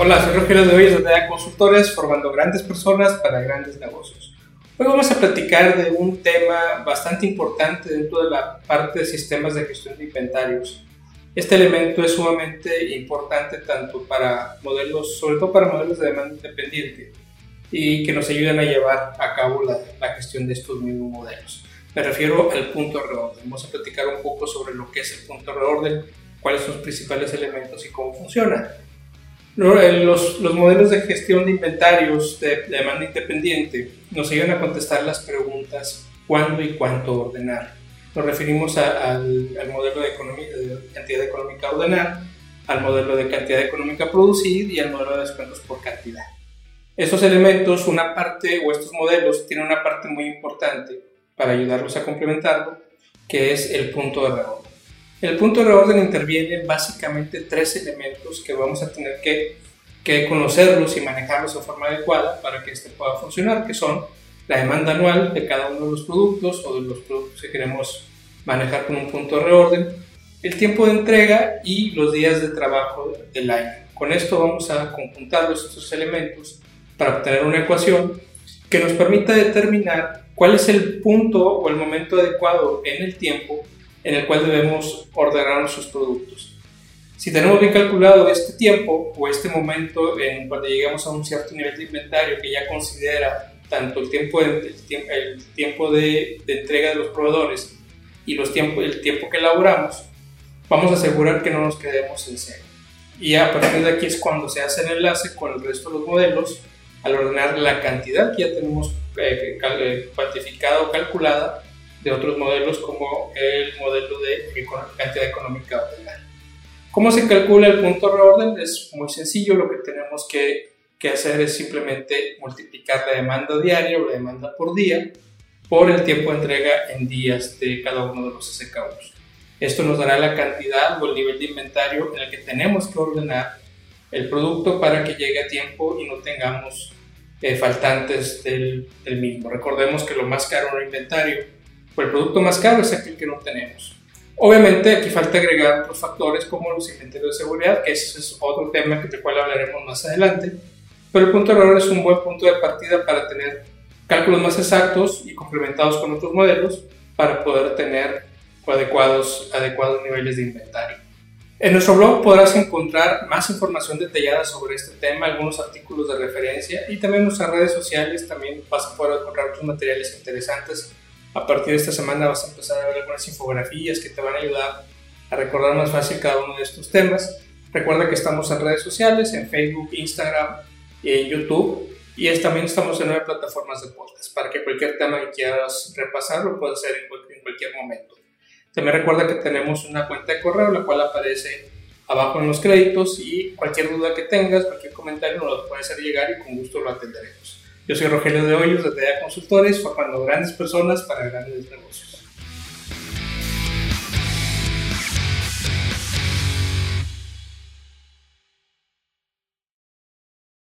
Hola, soy Rogelio de Hoyos de Consultores, formando grandes personas para grandes negocios. Hoy vamos a platicar de un tema bastante importante dentro de la parte de sistemas de gestión de inventarios. Este elemento es sumamente importante tanto para modelos, sobre todo para modelos de demanda independiente, y que nos ayuden a llevar a cabo la, la gestión de estos mismos modelos. Me refiero al punto de reorden. Vamos a platicar un poco sobre lo que es el punto de reorden, cuáles son los principales elementos y cómo funciona. Eh, los, los, modelos de gestión de inventarios de, demanda independiente nos ayudan a contestar las preguntas cuándo y cuánto ordenar. Nos referimos al, al, modelo de, economía, de, cantidad económica a ordenar, al modelo de cantidad económica a producir y al modelo de descuentos por cantidad. Estos elementos, una parte o estos modelos tienen una parte muy importante para ayudarlos a complementarlo, que es el punto de reorden. El punto de reorden interviene básicamente tres elementos que vamos a tener que, conocerlos y manejarlos de forma adecuada para que este pueda funcionar, que son la demanda anual de cada uno de los productos o de los productos que queremos manejar con un punto de reorden, el tiempo de entrega y los días de trabajo del año. Con esto vamos a conjuntar estos elementos para obtener una ecuación que nos permita determinar cuál es el punto o el momento adecuado en el tiempo en el cual debemos ordenar nuestros productos. Si tenemos bien calculado este tiempo o este momento en cuando llegamos a un cierto nivel de inventario que ya considera tanto el tiempo de, el tiempo de, entrega de los proveedores y los tiempo, el tiempo que elaboramos, vamos a asegurar que no nos quedemos en cero. Y a partir de aquí es cuando se hace el enlace con el resto de los modelos al ordenar la cantidad que ya tenemos eh, eh, cuantificada o calculada de otros modelos como el modelo de cantidad económica ordenada. ¿Cómo se calcula el punto de reorden? Es muy sencillo, lo que tenemos que, que, hacer es simplemente multiplicar la demanda diaria o la demanda por día por el tiempo de entrega en días de cada uno de los SKUs. Esto nos dará la cantidad o el nivel de inventario en el que tenemos que ordenar el producto para que llegue a tiempo y no tengamos eh, faltantes del, del mismo. Recordemos que lo más caro en un inventario el producto más caro es aquel que no tenemos. Obviamente aquí falta agregar otros factores como los inventarios de seguridad, que ese es otro tema del cual hablaremos más adelante, pero el punto de error es un buen punto de partida para tener cálculos más exactos y complementados con otros modelos para poder tener adecuados, adecuados niveles de inventario. En nuestro blog podrás encontrar más información detallada sobre este tema, algunos artículos de referencia y también nuestras redes sociales también vas a poder encontrar otros materiales interesantes a partir de esta semana vas a empezar a ver algunas infografías que te van a ayudar a recordar más fácil cada uno de estos temas. Recuerda que estamos en redes sociales, en Facebook, Instagram y en YouTube. Y también estamos en nueve plataformas de podcast para que cualquier tema que quieras repasar lo puedas hacer en cualquier, en cualquier momento. También recuerda que tenemos una cuenta de correo, la cual aparece abajo en los créditos y cualquier duda que tengas, cualquier comentario nos lo puedes hacer llegar y con gusto lo atenderemos. Yo soy Rogelio de Hoyos de TEA Consultores, formando grandes personas para grandes negocios.